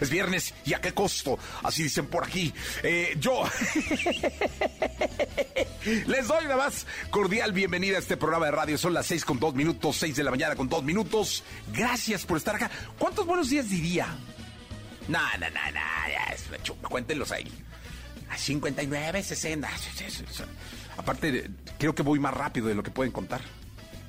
Es viernes y a qué costo, así dicen por aquí. Eh, yo les doy una más cordial bienvenida a este programa de radio. Son las seis con dos minutos, seis de la mañana con dos minutos. Gracias por estar acá. ¿Cuántos buenos días diría? No, no, no, no, cuéntenlos ahí. A 59, 60. Aparte, creo que voy más rápido de lo que pueden contar.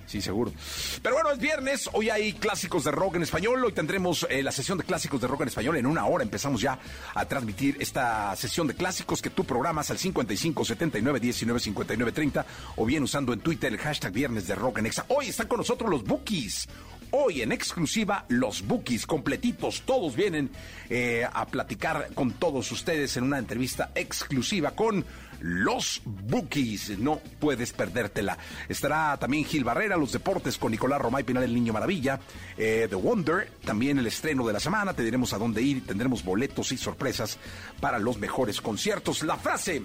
Sí, seguro. Pero bueno, es viernes, hoy hay clásicos de rock en español, hoy tendremos eh, la sesión de clásicos de rock en español en una hora. Empezamos ya a transmitir esta sesión de clásicos que tú programas al 55 79 19 59 30 o bien usando en Twitter el hashtag viernes de rock en exa. Hoy están con nosotros los Bookies. Hoy en exclusiva los Bookies completitos, todos vienen eh, a platicar con todos ustedes en una entrevista exclusiva con los Bookies. No puedes perdértela. Estará también Gil Barrera, los deportes con Nicolás Romay Pinal, el Niño Maravilla, eh, The Wonder, también el estreno de la semana. Te diremos a dónde ir, tendremos boletos y sorpresas para los mejores conciertos. La frase,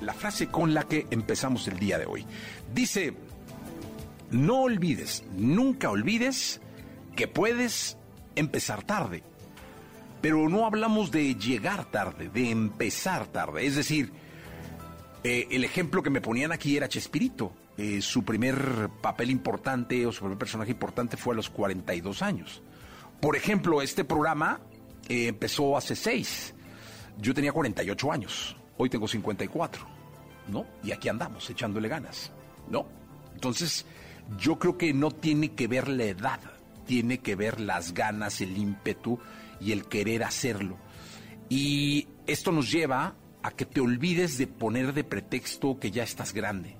la frase con la que empezamos el día de hoy. Dice, no olvides, nunca olvides que puedes empezar tarde. Pero no hablamos de llegar tarde, de empezar tarde. Es decir, eh, el ejemplo que me ponían aquí era Chespirito. Eh, su primer papel importante o su primer personaje importante fue a los 42 años. Por ejemplo, este programa eh, empezó hace 6. Yo tenía 48 años. Hoy tengo 54. ¿No? Y aquí andamos, echándole ganas. ¿No? Entonces, yo creo que no tiene que ver la edad. Tiene que ver las ganas, el ímpetu y el querer hacerlo. Y esto nos lleva a que te olvides de poner de pretexto que ya estás grande.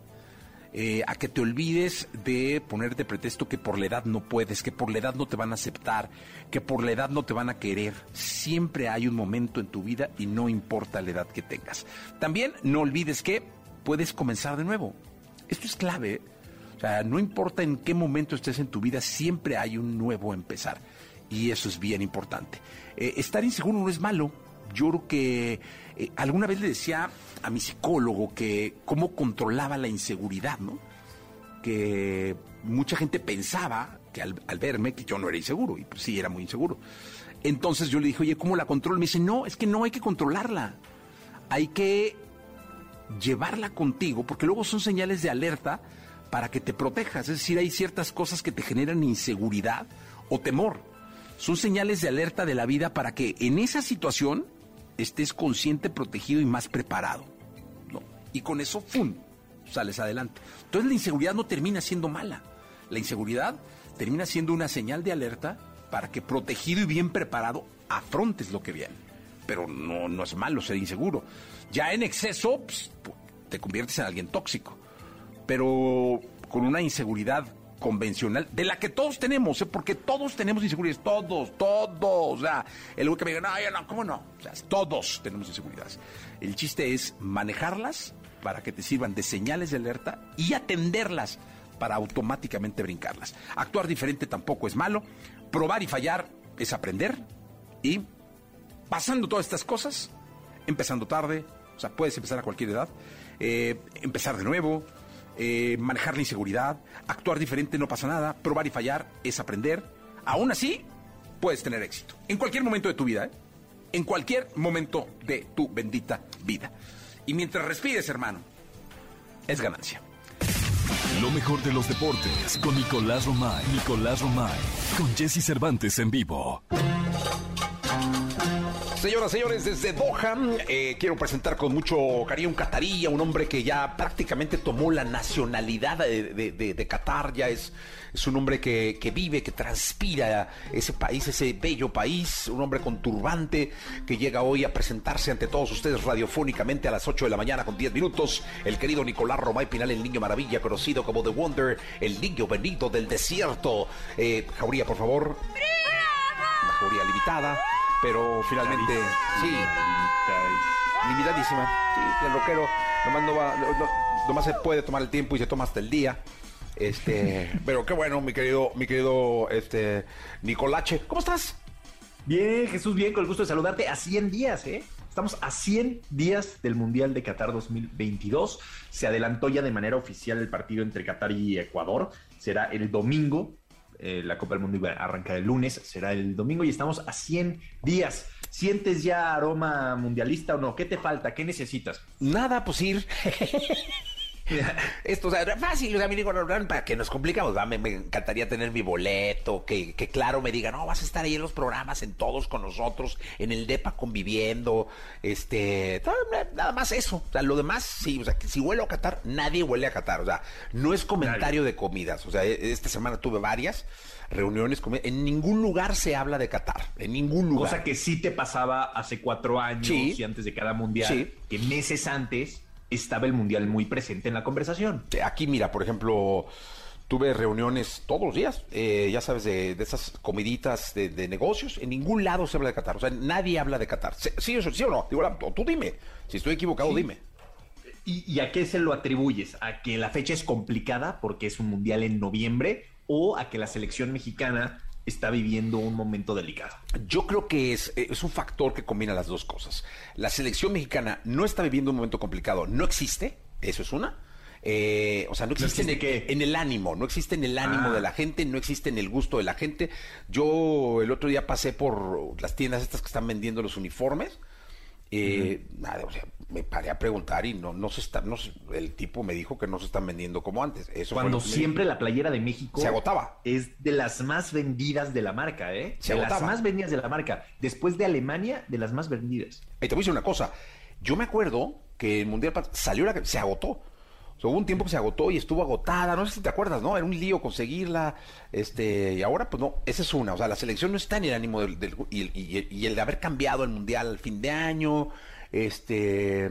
Eh, a que te olvides de poner de pretexto que por la edad no puedes, que por la edad no te van a aceptar, que por la edad no te van a querer. Siempre hay un momento en tu vida y no importa la edad que tengas. También no olvides que puedes comenzar de nuevo. Esto es clave. No importa en qué momento estés en tu vida, siempre hay un nuevo empezar. Y eso es bien importante. Eh, estar inseguro no es malo. Yo creo que eh, alguna vez le decía a mi psicólogo que cómo controlaba la inseguridad, ¿no? Que mucha gente pensaba que al, verme que yo no era inseguro, y pues sí, era muy inseguro. Entonces yo le dije, oye, ¿cómo la controlo? Me dice, no, es que no hay que controlarla. Hay que llevarla contigo, porque luego son señales de alerta para que te protejas. Es decir, hay ciertas cosas que te generan inseguridad o temor. Son señales de alerta de la vida para que en esa situación estés consciente, protegido y más preparado. Y con eso, ¡fum!, sales adelante. Entonces la inseguridad no termina siendo mala. La inseguridad termina siendo una señal de alerta para que protegido y bien preparado afrontes lo que viene. Pero no, no es malo ser inseguro. Ya en exceso pues, te conviertes en alguien tóxico. Pero con una inseguridad convencional, de la que todos tenemos, ¿eh? porque todos tenemos inseguridades, todos, todos. O sea, el que me diga, no, ya no, ¿cómo no? O sea, todos tenemos inseguridades. El chiste es manejarlas para que te sirvan de señales de alerta y atenderlas para automáticamente brincarlas. Actuar diferente tampoco es malo. Probar y fallar es aprender. Y pasando todas estas cosas, empezando tarde, o sea, puedes empezar a cualquier edad, eh, empezar de nuevo, eh, manejar la inseguridad, actuar diferente no pasa nada, probar y fallar es aprender. Aún así, puedes tener éxito. En cualquier momento de tu vida, ¿eh? En cualquier momento de tu bendita vida. Y mientras respires, hermano, es ganancia. Lo mejor de los deportes con Nicolás Romay. Nicolás Romay. Con Jesse Cervantes en vivo. Señoras, señores, desde Doha, eh, quiero presentar con mucho cariño un catarí, un hombre que ya prácticamente tomó la nacionalidad de, Qatar, ya es, es un hombre que, vive, que transpira ese país, ese bello país, un hombre con turbante que llega hoy a presentarse ante todos ustedes radiofónicamente a las 8 de la mañana con 10 minutos, el querido Nicolás Romay Pinal, el niño maravilla, conocido como The Wonder, el niño benito del desierto. Eh, Jauría, por favor. Una jauría limitada. Pero finalmente, sí. Limitadísima. Sí, el rockero nomás, no va, nomás se puede tomar el tiempo y se toma hasta el día. Este, pero qué bueno, mi querido, mi querido este Nicolache. ¿Cómo estás? Bien, Jesús, bien, con el gusto de saludarte a 100 días, ¿eh? Estamos a 100 días del Mundial de Qatar 2022. Se adelantó ya de manera oficial el partido entre Qatar y Ecuador. Será el domingo eh, la Copa del Mundo iba a arrancar el lunes, será el domingo y estamos a 100 días. ¿Sientes ya aroma mundialista o no? ¿Qué te falta? ¿Qué necesitas? Nada, pues ir. Esto, o sea, fácil, o sea, digo, para que nos complicamos, Me, encantaría tener mi boleto, que, claro me digan, no, vas a estar ahí en los programas, en todos con nosotros, en el DEPA conviviendo, este, nada más eso, o sea, lo demás, sí, o sea, que si huele a Qatar, nadie huele a Qatar, o sea, no es comentario de comidas, o sea, e, esta semana tuve varias reuniones, en ningún lugar se habla de Qatar, en ningún lugar. Cosa que sí te pasaba hace cuatro años y antes de cada mundial, que meses antes estaba el Mundial muy presente en la conversación. Aquí, mira, por ejemplo, tuve reuniones todos los días, eh, ya sabes, de, esas comiditas de, negocios. En ningún lado se habla de Qatar. O sea, nadie habla de Qatar. ¿Sí, sí o no? Digo, tú dime. Si estoy equivocado, dime. ¿Y, ¿Y, a qué se lo atribuyes? ¿A que la fecha es complicada porque es un mundial en noviembre? ¿O a que la selección mexicana está viviendo un momento delicado. Yo creo que es, es, un factor que combina las dos cosas. La selección mexicana no está viviendo un momento complicado, no existe, eso es una. Eh, o sea, no existe, en, el ánimo, no existe en el ánimo de ah. la gente, no existe en el gusto de la gente. Yo el otro día pasé por las tiendas estas que están vendiendo los uniformes eh, nada, o sea, me paré a preguntar y no, no se está, no, el tipo me dijo que no se están vendiendo como antes. Eso Cuando siempre la playera de México se agotaba. Es de las más vendidas de la marca, ¿eh? Se de las más vendidas de la marca. Después de Alemania, de las más vendidas. Y te voy a decir una cosa. Yo me acuerdo que el Mundial salió la se agotó hubo un tiempo que se agotó y estuvo agotada, no sé si te acuerdas, ¿no? Era un lío conseguirla, este, y ahora pues no, esa es una, o sea, la selección no está en el ánimo del, y, el de haber cambiado el mundial al fin de año, este,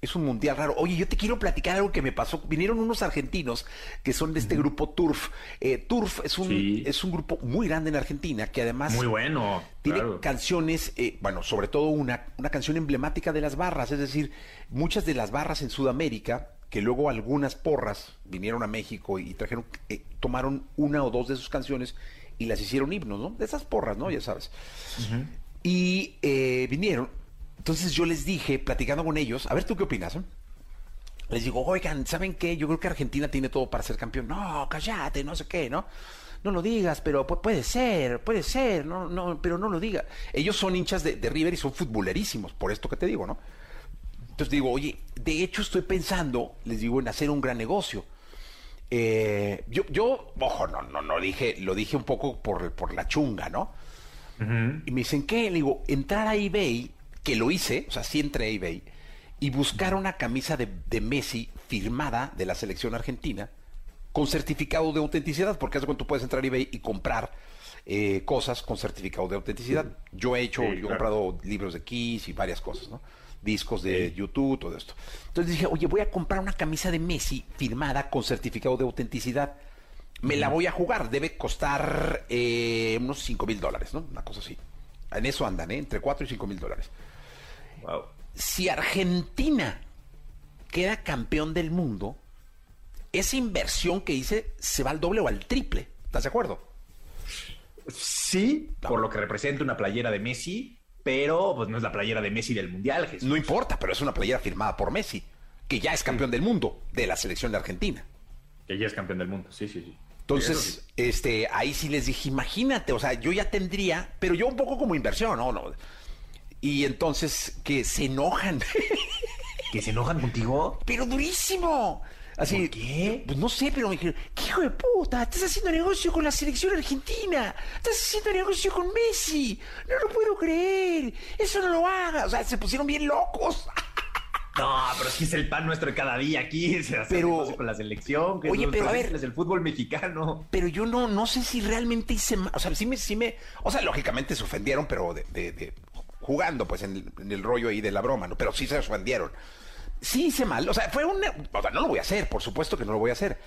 es un mundial raro. Oye, yo te quiero platicar algo que me pasó. Vinieron unos argentinos que son de este grupo Turf. Eh, Turf es un, es un grupo muy grande en Argentina que además... Muy bueno. Tiene canciones, eh, bueno, sobre todo una, una canción emblemática de las barras. Es decir, muchas de las barras en Sudamérica que luego algunas porras vinieron a México y trajeron, eh, tomaron una o dos de sus canciones y las hicieron himnos, ¿no? De esas porras, ¿no? Ya sabes. Y vinieron. Entonces yo les dije, platicando con ellos, a ver tú qué opinas, ¿no? Les digo, oigan, ¿saben qué? Yo creo que Argentina tiene todo para ser campeón. No, cállate, no sé qué, ¿no? No lo digas, pero puede ser, puede ser, no, no, pero no lo diga. Ellos son hinchas de, de River y son futbolerísimos, por esto que te digo, ¿no? Entonces digo, oye, de hecho estoy pensando, les digo, en hacer un gran negocio. Eh, yo, yo, ojo, no, no, no dije, lo dije un poco por, por la chunga, ¿no? Y me dicen, ¿qué? Le digo, entrar a eBay, que lo hice, o sea, sí entré a eBay, y buscar una camisa de, Messi firmada de la selección argentina, con certificado de autenticidad, porque hace cuando tú puedes entrar a eBay y comprar eh, cosas con certificado de autenticidad. Yo he hecho, yo he comprado libros de Kiss y varias cosas, ¿no? discos de YouTube, todo esto. Entonces dije, oye, voy a comprar una camisa de Messi firmada con certificado de autenticidad. Me la voy a jugar, debe costar eh, unos 5 mil dólares, ¿no? Una cosa así. En eso andan, ¿eh? Entre 4 y 5 mil dólares. Wow. Si Argentina queda campeón del mundo, esa inversión que hice se va al doble o al triple. ¿Estás de acuerdo? Sí, por lo que representa una playera de Messi, pero pues no es la playera de Messi del Mundial. No importa, pero es una playera firmada por Messi, que ya es campeón del mundo de la selección de Argentina. Que ya es campeón del mundo, sí, sí, sí. Entonces, este, ahí sí les dije, imagínate, o sea, yo ya tendría, pero yo un poco como inversión, ¿no? no y entonces que se enojan. ¿Que se enojan contigo? Pero durísimo. Así, ¿Por qué? Pues no sé, pero me dijeron, ¿qué hijo de puta? Estás haciendo negocio con la selección argentina. Estás haciendo negocio con Messi. No lo puedo creer. Eso no lo hagas. O sea, se pusieron bien locos. No, pero si es el pan nuestro de cada día aquí, se hace Pero- negocio con la selección. que Oye, es pero a ver- es el fútbol mexicano. Pero yo no, no sé si realmente hice mal. O sea, sí me, sí me. O sea, lógicamente se ofendieron, pero de, de- de- jugando, pues, en el, en el rollo ahí de la broma, ¿no? Pero sí se ofendieron. Sí hice mal. O sea, fue un. O sea, no lo voy a hacer, por supuesto que no lo voy a hacer.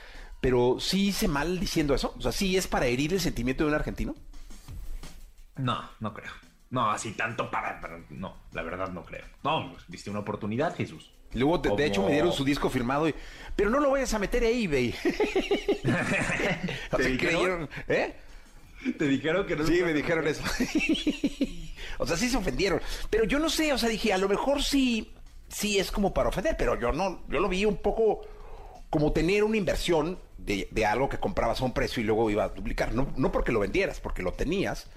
Pero sí hice mal diciendo eso. O sea, sí es para herir el sentimiento de un argentino. No, no creo. No, así tanto para, para- No, la verdad no creo. No, viste una oportunidad, Jesús. Luego, de, hecho, me dieron su disco firmado. y- pero no lo vayas a meter a eBay. o sea, dijeron? creyeron. ¿Eh? Te dijeron que no Sí, me dijeron eso. o sea, sí se ofendieron. Pero yo no sé, o sea, dije, a lo mejor sí, sí es como para ofender, pero yo no, yo lo vi un poco como tener una inversión de, de algo que comprabas a un precio y luego iba a duplicar. No, no porque lo vendieras, porque lo tenías.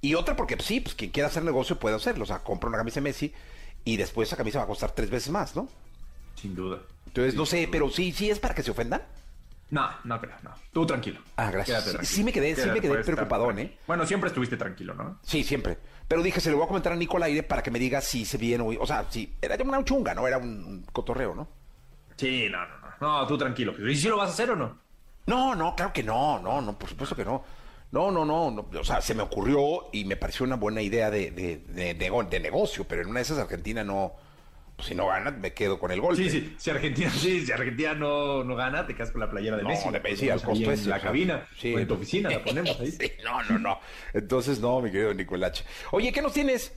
Y otra porque pues, sí, pues quien quiera hacer negocio puede hacerlo. O sea, compra una camisa de Messi y después esa camisa va a costar tres veces más, ¿no? Sin duda. Entonces, no sé, duda. pero sí, sí es para que se ofendan. No, no creo, no. Tú tranquilo. Ah, gracias. Sí, tranquilo. sí me quedé- sí Quédate, me quedé estar preocupadón. ¿eh? Bueno, siempre estuviste tranquilo, ¿no? Sí, siempre. Pero dije, se lo voy a comentar a Nico al aire para que me diga si se viene o... O sea, si era una chunga, ¿no? Era un cotorreo, ¿no? Sí, no, no, no. No, tú tranquilo. ¿Y si lo vas a hacer o no? No, no, claro que no, no, no, por supuesto que no. No, no, no, no, o sea, se me ocurrió y me pareció una buena idea de, de, de, de- negocio, pero en una de esas Argentina no, si no gana, me quedo con el golpe. Sí, sí. Si Argentina, sí, si Argentina no, no gana, te quedas con la playera de No, Messi. de La Messi, al costo en ese, la cabina. sí. o en tu oficina la ponemos ahí. Sí, no, no, no. Entonces, no, mi querido Nicolache. Oye, ¿qué nos tienes?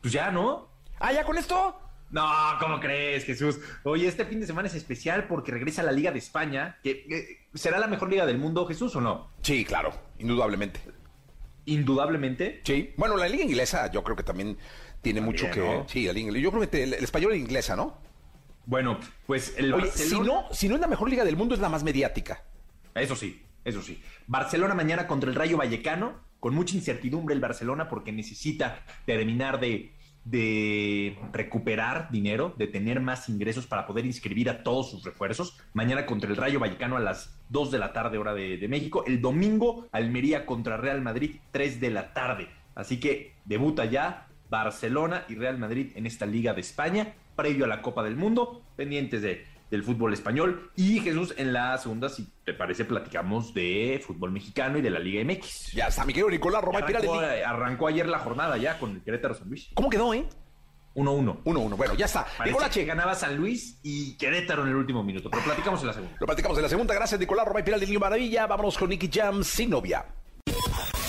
Pues ya, ¿no? Ah, ¿ya con esto? No, ¿cómo crees, Jesús? Oye, este fin de semana es especial porque regresa la Liga de España, que eh, será la mejor liga del mundo, Jesús, ¿o no? Sí, claro, indudablemente. Indudablemente. Sí. Bueno, la liga inglesa yo creo que también tiene mucho que... ¿no? Sí, liga inglesa. Yo creo que el, el español e inglesa, ¿no? Bueno, pues el Oye, si no, si no es la mejor liga del mundo, es la más mediática. Eso sí, eso sí. Barcelona mañana contra el Rayo Vallecano, con mucha incertidumbre el Barcelona porque necesita terminar de, de recuperar dinero, de tener más ingresos para poder inscribir a todos sus refuerzos. Mañana contra el Rayo Vallecano a las 2 de la tarde hora de, de México. El domingo Almería contra Real Madrid 3 de la tarde. Así que debuta ya Barcelona y Real Madrid en esta Liga de España, previo a la Copa del Mundo, pendientes de, del fútbol español. Y Jesús, en la segunda, si te parece, platicamos de fútbol mexicano y de la Liga MX. Ya está, mi querido Nicolás Romay Arrancó, Pirales. arrancó ayer la jornada ya con el Querétaro San Luis. ¿Cómo quedó, eh? 1-1. 1-1. Bueno, ya está. Que ganaba San Luis y Querétaro en el último minuto, pero platicamos en la segunda. lo platicamos en la segunda. Gracias, Nicolás Romay Piral del Niño Maravilla. Vámonos con Nicky Jam sin novia.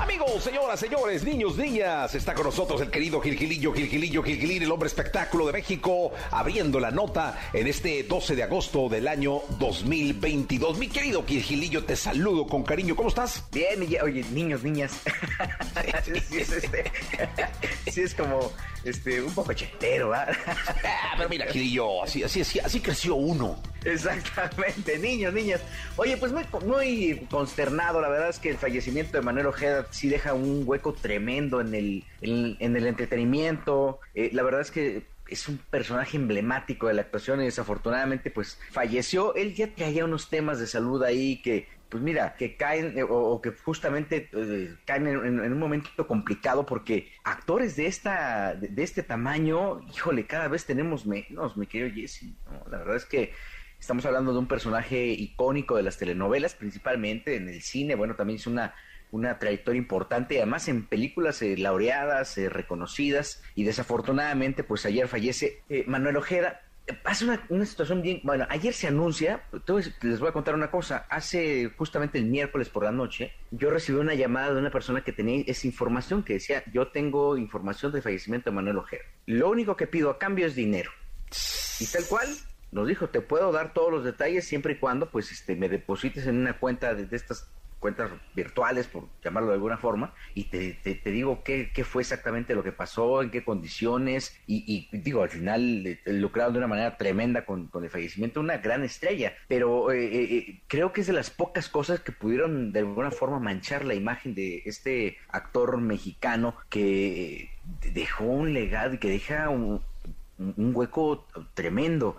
Amigos, señoras, señores, niños, niñas, está con nosotros el querido Gilgilillo, Gilgilillo, Gilgilín, el hombre espectáculo de México, abriendo la nota en este 12 de agosto del año 2022. Mi querido Gilgilillo, te saludo con cariño. ¿Cómo estás? Bien, oye, niños, niñas. sí, es, este, sí es como este, un poco chetero, ¿verdad? Ah, pero mira, Gilillo, así, así, así, así creció uno. Exactamente, niños, niñas. Oye, pues muy, muy consternado, la verdad es que el fallecimiento de Manuel Ojeda sí deja un hueco tremendo en el, en, el entretenimiento. Eh, la verdad es que es un personaje emblemático de la actuación y desafortunadamente pues falleció. Él ya traía unos temas de salud ahí que pues mira, que caen eh, o, que justamente eh, caen en, un momento complicado porque actores de esta de, de este tamaño, híjole, cada vez tenemos menos, mi querido Jesse. ¿no? La verdad es que estamos hablando de un personaje icónico de las telenovelas, principalmente en el cine. Bueno, también es una una trayectoria importante, además en películas eh, laureadas, eh, reconocidas, y desafortunadamente, pues ayer fallece eh, Manuel Ojeda. Pasa una, una situación bien, bueno, ayer se anuncia, voy- les voy a contar una cosa, hace justamente el miércoles por la noche, yo recibí una llamada de una persona que tenía esa información, que decía, yo tengo información del fallecimiento de Manuel Ojeda. Lo único que pido a cambio es dinero. Y tal cual, nos dijo, te puedo dar todos los detalles siempre y cuando pues este me deposites en una cuenta de estas cuentas virtuales, por llamarlo de alguna forma, y te, digo qué, qué, fue exactamente lo que pasó, en qué condiciones, y, digo, al final eh, lucraron de una manera tremenda con, el fallecimiento una gran estrella, pero eh, eh, creo que es de las pocas cosas que pudieron de alguna forma manchar la imagen de este actor mexicano que dejó un legado y que deja un, un hueco tremendo.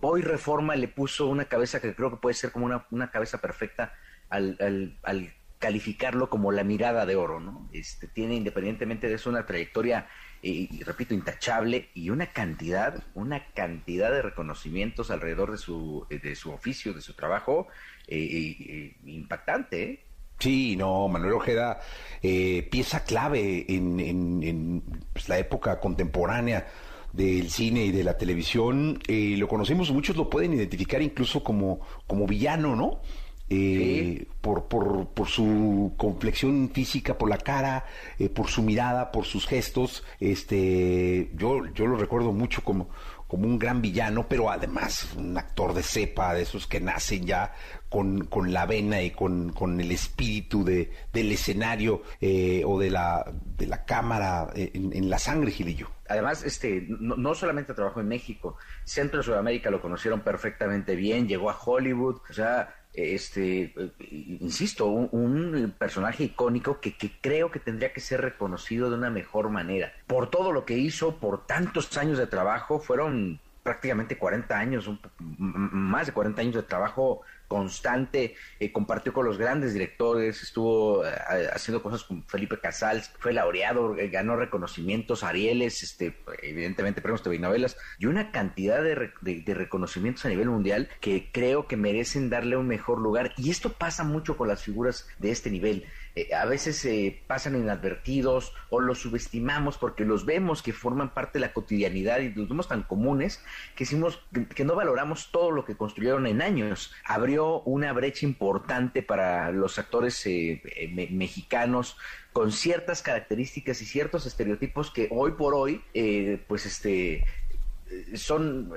hoy Reforma le puso una cabeza que creo que puede ser como una, una cabeza perfecta al, al, calificarlo como la mirada de oro, ¿no? Este, tiene independientemente de eso una trayectoria, eh, y repito, intachable y una cantidad, una cantidad de reconocimientos alrededor de su, de su oficio, de su trabajo, eh, impactante, Sí, no, Manuel Ojeda, pieza clave en, pues, la época contemporánea del cine y de la televisión. lo conocemos, muchos lo pueden identificar incluso como villano, ¿no? Eh, por, por, por, su complexión física, por la cara, eh, por su mirada, por sus gestos. Este, yo, yo lo recuerdo mucho como, como un gran villano, pero además un actor de cepa, de esos que nacen ya con, con la vena y con, con el espíritu de, del escenario eh, o de la, de la cámara eh, en, la sangre, Gilillo. Además, este, no, no, solamente trabajó en México, Centro y Sudamérica lo conocieron perfectamente bien, llegó a Hollywood, o sea, este, insisto, un, personaje icónico que, creo que tendría que ser reconocido de una mejor manera. Por todo lo que hizo, por tantos años de trabajo, fueron prácticamente 40 años, más de 40 años de trabajo constante, eh, compartió con los grandes directores, estuvo eh, haciendo cosas con Felipe Casals, fue laureado, eh, ganó reconocimientos, Arieles, este, evidentemente premios TV novelas, y una cantidad de, de, reconocimientos a nivel mundial que creo que merecen darle un mejor lugar. Y esto pasa mucho con las figuras de este nivel. Eh, a veces se pasan inadvertidos o los subestimamos porque los vemos que forman parte de la cotidianidad y los vemos tan comunes que, decimos que no valoramos todo lo que construyeron en años. Abrió una brecha importante para los actores eh, eh, mexicanos con ciertas características y ciertos estereotipos que hoy por hoy, pues este, son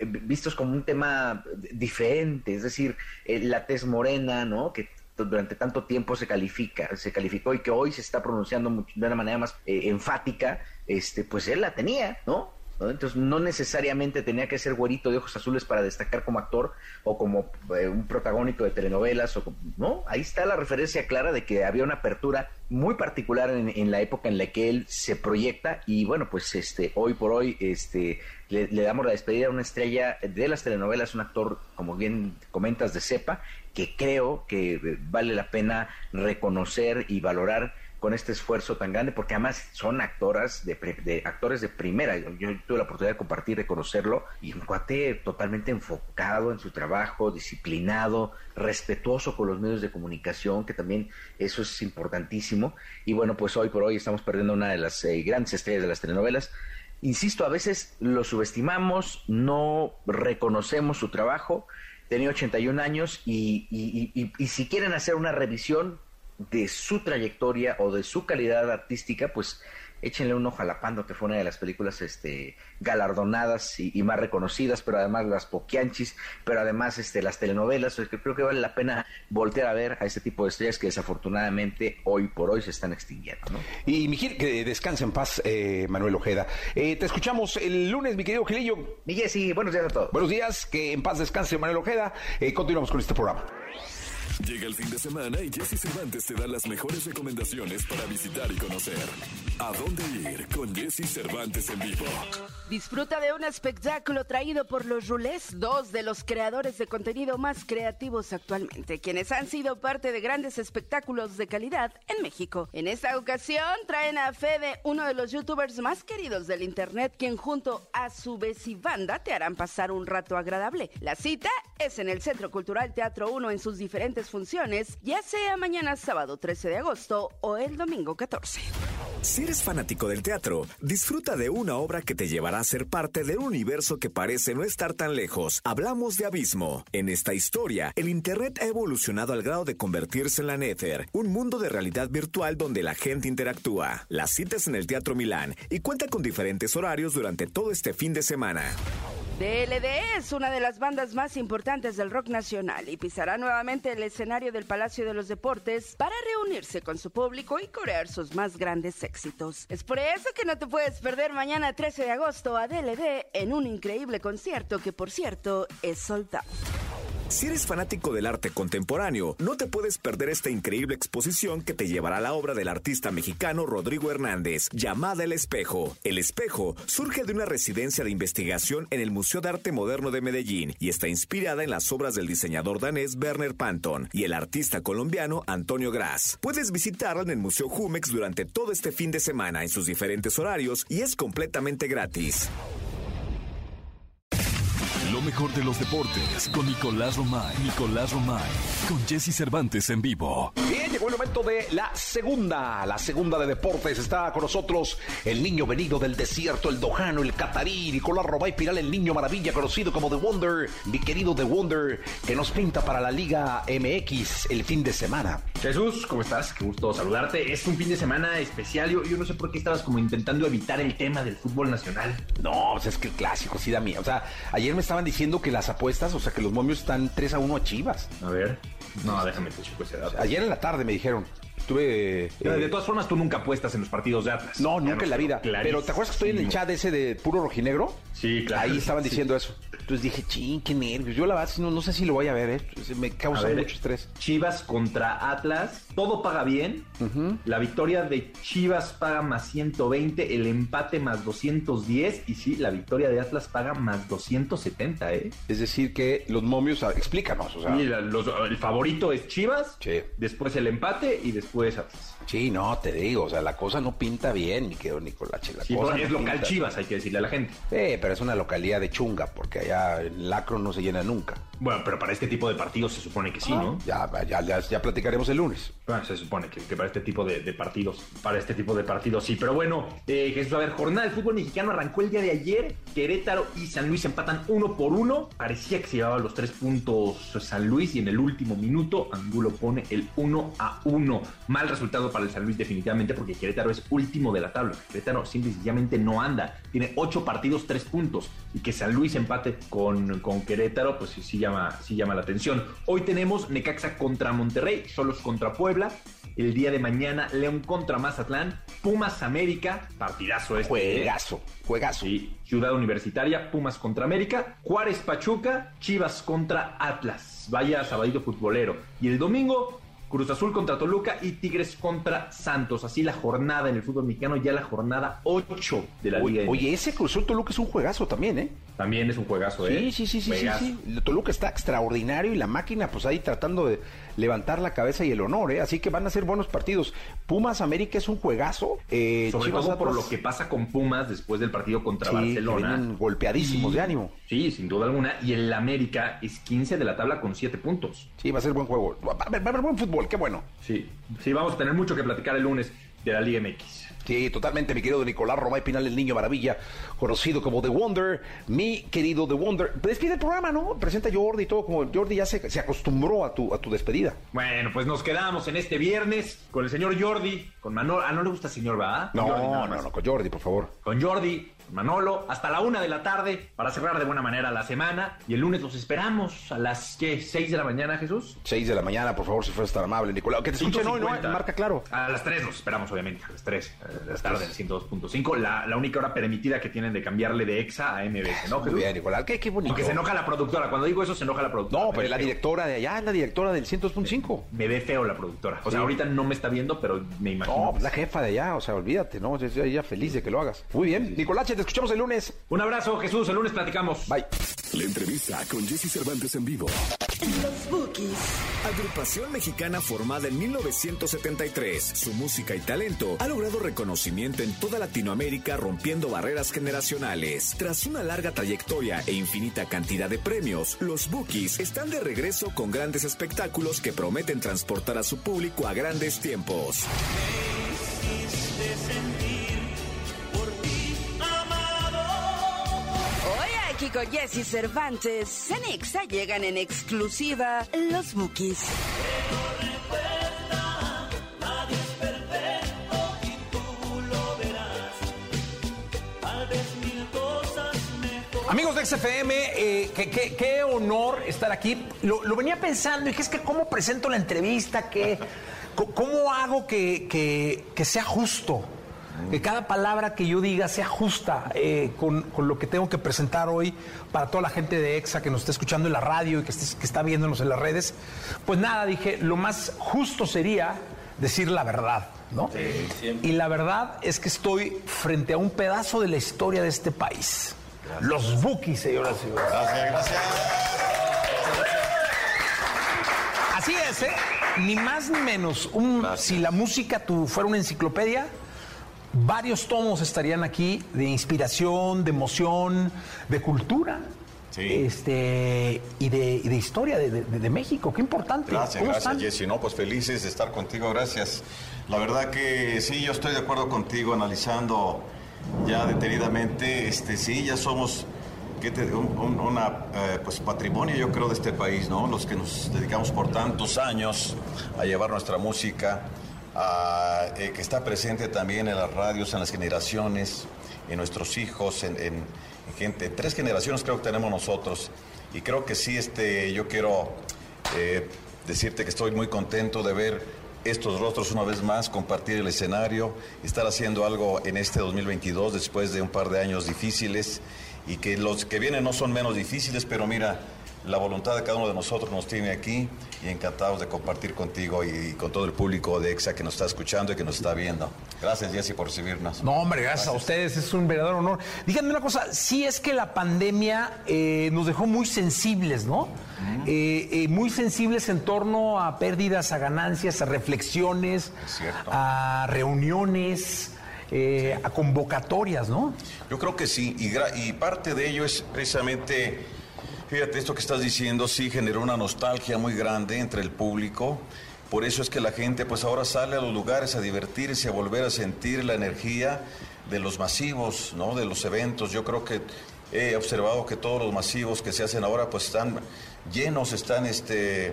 vistos como un tema diferente, es decir, la tez morena, ¿no? Que durante tanto tiempo se califica, se calificó y que hoy se está pronunciando de una manera más eh, enfática, este, pues él la tenía, ¿no? Entonces no necesariamente tenía que ser güerito de ojos azules para destacar como actor o como eh, un protagónico de telenovelas o no, ahí está la referencia clara de que había una apertura muy particular en, la época en la que él se proyecta y bueno pues este hoy por hoy este le, damos la despedida a una estrella de las telenovelas, un actor como bien comentas de cepa que creo que vale la pena reconocer y valorar con este esfuerzo tan grande, porque además son actoras de, actores de primera. Yo, tuve la oportunidad de compartir, de conocerlo, y un cuate totalmente enfocado en su trabajo, disciplinado, respetuoso con los medios de comunicación, que también eso es importantísimo. Y bueno, pues hoy por hoy estamos perdiendo una de las eh, grandes estrellas de las telenovelas. Insisto, a veces lo subestimamos, no reconocemos su trabajo tenía 81 años y, y, si quieren hacer una revisión de su trayectoria o de su calidad artística, pues échenle un ojo a La Pando, que fue una de las películas este, galardonadas y, más reconocidas, pero además las poquianchis, pero además este, las telenovelas, que creo que vale la pena voltear a ver a este tipo de estrellas que desafortunadamente hoy por hoy se están extinguiendo. ¿no? Y Miguel, que descanse en paz, eh, Manuel Ojeda. Eh, te escuchamos el lunes, mi querido Gilillo. Miguel, sí, buenos días a todos. Buenos días, que en paz descanse Manuel Ojeda. Eh, continuamos con este programa. Llega el fin de semana y Jesse Cervantes te da las mejores recomendaciones para visitar y conocer. ¿A dónde ir con Jesse Cervantes en vivo? Disfruta de un espectáculo traído por los Rulés, dos de los creadores de contenido más creativos actualmente, quienes han sido parte de grandes espectáculos de calidad en México. En esta ocasión traen a Fede, uno de los youtubers más queridos del internet, quien junto a su banda te harán pasar un rato agradable. La cita es en el Centro Cultural Teatro 1 en sus diferentes funciones, ya sea mañana sábado 13 de agosto o el domingo 14. Si eres fanático del teatro, disfruta de una obra que te llevará a ser parte de un universo que parece no estar tan lejos. Hablamos de Abismo. En esta historia, el Internet ha evolucionado al grado de convertirse en la Nether, un mundo de realidad virtual donde la gente interactúa. Las citas en el Teatro Milán y cuenta con diferentes horarios durante todo este fin de semana. DLD es una de las bandas más importantes del rock nacional y pisará nuevamente el escenario del Palacio de los Deportes para reunirse con su público y corear sus más grandes éxitos. Es por eso que no te puedes perder mañana 13 de agosto a DLD en un increíble concierto que por cierto es soldado. Si eres fanático del arte contemporáneo, no te puedes perder esta increíble exposición que te llevará a la obra del artista mexicano Rodrigo Hernández, llamada El Espejo. El Espejo surge de una residencia de investigación en el Museo de Arte Moderno de Medellín y está inspirada en las obras del diseñador danés Werner Panton y el artista colombiano Antonio Gras. Puedes visitarla en el Museo Jumex durante todo este fin de semana en sus diferentes horarios y es completamente gratis. Lo mejor de los deportes con Nicolás Romay. Nicolás Romay. Con Jesse Cervantes en vivo. Bien, llegó el momento de la segunda, la segunda de deportes. Está con nosotros el niño venido del desierto, el dojano, el catarí, Nicolás Romay Piral, el niño maravilla, conocido como The Wonder. Mi querido The Wonder, que nos pinta para la Liga MX el fin de semana. Jesús, ¿cómo estás? Qué gusto saludarte. Es un fin de semana especial. Yo, yo no sé por qué estabas como intentando evitar el tema del fútbol nacional. No, pues es que el clásico sí da miedo. O sea, ayer me estaban diciendo que las apuestas, o sea, que los momios están 3 a 1 a Chivas. A ver. No, déjame te checo ese dato. Ayer en la tarde me dijeron. Estuve. Pero eh, de todas formas, tú nunca apuestas en los partidos de Atlas. no, nunca en la vida. Pero ¿te acuerdas que estoy en el chat ese de puro rojinegro? Sí, claro. Ahí estaban Sí. diciendo eso. Entonces dije, ching, qué nervios. Yo la verdad no, no sé si lo voy a ver, ¿eh? Me causa ver, mucho estrés. Chivas contra Atlas, todo paga bien. La victoria de Chivas paga más 120, el empate más 210 y sí, la victoria de Atlas paga más 270, ¿eh? Es decir, que los momios, explícanos, o sea. Los- el favorito es Chivas, Sí. después el empate y después Atlas. Sí, no, te digo, o sea, la cosa no pinta bien, mi querido Nicolache. La Sí, cosa porque es no local Chivas, hay que decirle a la gente. Eh, pero es una localidad de chunga, porque allá el lacro no se llena nunca. Bueno, pero para este tipo de partidos se supone que sí, ¿no? Ya, ya, ya, ya platicaremos el lunes. Bueno, se supone que, que para este tipo de, de partidos, para este tipo de partidos sí. Pero bueno, eh, Jesús, a ver, jornada del fútbol mexicano arrancó el día de ayer. Querétaro y San Luis empatan uno por uno. Parecía que se llevaba los tres puntos San Luis y en el último minuto Angulo pone el 1 a 1. Mal resultado para el San Luis definitivamente porque Querétaro es último de la tabla. Querétaro simple y sencillamente no anda. Tiene ocho partidos, tres puntos. Y que San Luis empate con, con Querétaro, pues sí, sí llama, sí llama la atención. Hoy tenemos Necaxa contra Monterrey, Solos contra Puebla. El día de mañana, León contra Mazatlán, Pumas América, partidazo este. ¿eh? Juegazo, juegazo. Sí, Ciudad Universitaria, Pumas contra América, Juárez Pachuca, Chivas contra Atlas. Vaya sabadito futbolero. Y el domingo, Cruz Azul contra Toluca y Tigres contra Santos. Así la jornada en el fútbol mexicano, ya la jornada 8 de la Liga. Oye, ese Cruz Azul Toluca es un juegazo también, ¿eh? También es un juegazo, ¿eh? Sí, sí, sí, sí, sí, sí. Toluca está extraordinario y la máquina, pues ahí tratando de levantar la cabeza y el honor, ¿eh? Así que van a ser buenos partidos. Pumas América es un juegazo. Eh, Sobre Chivas todo por lo que pasa con Pumas después del partido contra sí, Barcelona. golpeadísimos Y- de ánimo. Sí, sin duda alguna. Y el América es 15 de la tabla con 7 puntos. Sí, va a ser buen juego. Va a haber, va a haber buen fútbol, qué bueno. Sí, sí, vamos a tener mucho que platicar el lunes de la Liga MX. Sí, totalmente, mi querido Nicolás Romay Pinal, el niño maravilla, conocido como The Wonder, mi querido The Wonder. Despide el programa, ¿no? Presenta a Jordi y todo, como Jordi ya se, se acostumbró a tu, a tu despedida. Bueno, pues nos quedamos en este viernes con el señor Jordi, con Manolo. Ah, no le gusta señor, ¿verdad? Con No, Jordi no, más. no, con Jordi, por favor. Con Jordi, Manolo, hasta la una de la tarde para cerrar de buena manera la semana. Y el lunes los esperamos a las, ¿qué? ¿6 de la mañana, Jesús? 6 de la mañana, por favor, si fueras tan amable, Nicolás. Que te escuchen hoy, ¿no? 5:50. Marca claro. A las 3 los esperamos, obviamente, a las 3 de la tarde, en el 102.5. La, la única hora permitida que tienen de cambiarle de EXA a MBS, ¿no, Muy Jesús? bien, Nicolás. Qué, qué bonito. Aunque se enoja la productora. Cuando digo eso, se enoja la productora. No, pero es la feo. directora de allá, es la directora del 102.5. Me ve feo la productora. O sea, Sí. ahorita no me está viendo, pero me imagino. No, pues la jefa de allá, o sea, olvídate, ¿no? Ella feliz de que lo hagas. Muy bien, Nicolás, te escuchamos el lunes. Un abrazo, Jesús. El lunes platicamos. Bye. La entrevista con Jesse Cervantes en vivo. Los Bookies. Agrupación mexicana formada en 1973. Su música y talento ha logrado reconocimiento en toda Latinoamérica rompiendo barreras generacionales. Tras una larga trayectoria e infinita cantidad de premios, los Bookies están de regreso con grandes espectáculos que prometen transportar a su público a grandes tiempos. Aquí con Jesse Cervantes, Cenexa llegan en exclusiva Los Bookies. Amigos de XFM, eh, qué, honor estar aquí. Lo, venía pensando y que es que cómo presento la entrevista, que, cómo hago que- que sea justo, que cada palabra que yo diga sea justa eh, con, con lo que tengo que presentar hoy para toda la gente de EXA que nos está escuchando en la radio y que, estés- que está viéndonos en las redes. Pues nada, dije, lo más justo sería decir la verdad, ¿no? y la verdad es que estoy frente a un pedazo de la historia de este país. Los Bukis, señoras y señores. Gracias, gracias. Así es, ¿eh? Ni más ni menos. Un- si la música tu, fuera una enciclopedia, varios tomos estarían aquí de inspiración, de emoción, de cultura. Sí. Este, y, de, y de historia de, de- de México. Qué importante. Gracias, ¿Cómo gracias? Jesse. No, pues felices de estar contigo, gracias. La verdad que sí, yo estoy de acuerdo contigo analizando ya detenidamente, este, sí, ya somos ¿qué te- un, un- una, eh, pues patrimonio, yo creo, de este país, ¿no? Los que nos dedicamos por tantos años a llevar nuestra música, a, eh, que está presente también en las radios, en las generaciones, en nuestros hijos, en, en- en gente. Tres generaciones creo que tenemos nosotros. Y creo que sí, este, yo quiero eh, decirte que estoy muy contento de ver estos rostros una vez más, compartir el escenario, estar haciendo algo en este 2022 después de un par de años difíciles y que los que vienen no son menos difíciles, pero mira, la voluntad de cada uno de nosotros nos tiene aquí y encantados de compartir contigo y, con todo el público de EXA que nos está escuchando y que nos está viendo. Gracias, Jesse, por recibirnos. No, hombre, gracias, a ustedes, es un verdadero honor. Díganme una cosa, sí es que la pandemia eh, nos dejó muy sensibles, ¿no? Eh, eh, muy sensibles en torno a pérdidas, a ganancias, a reflexiones, a reuniones, a convocatorias, ¿no? Yo creo que sí, y, y parte de ello es precisamente, fíjate, esto que estás diciendo sí generó una nostalgia muy grande entre el público. Por eso es que la gente pues ahora sale a los lugares a divertirse, a volver a sentir la energía de los masivos, ¿no? De los eventos. Yo creo que he observado que todos los masivos que se hacen ahora pues están llenos, están este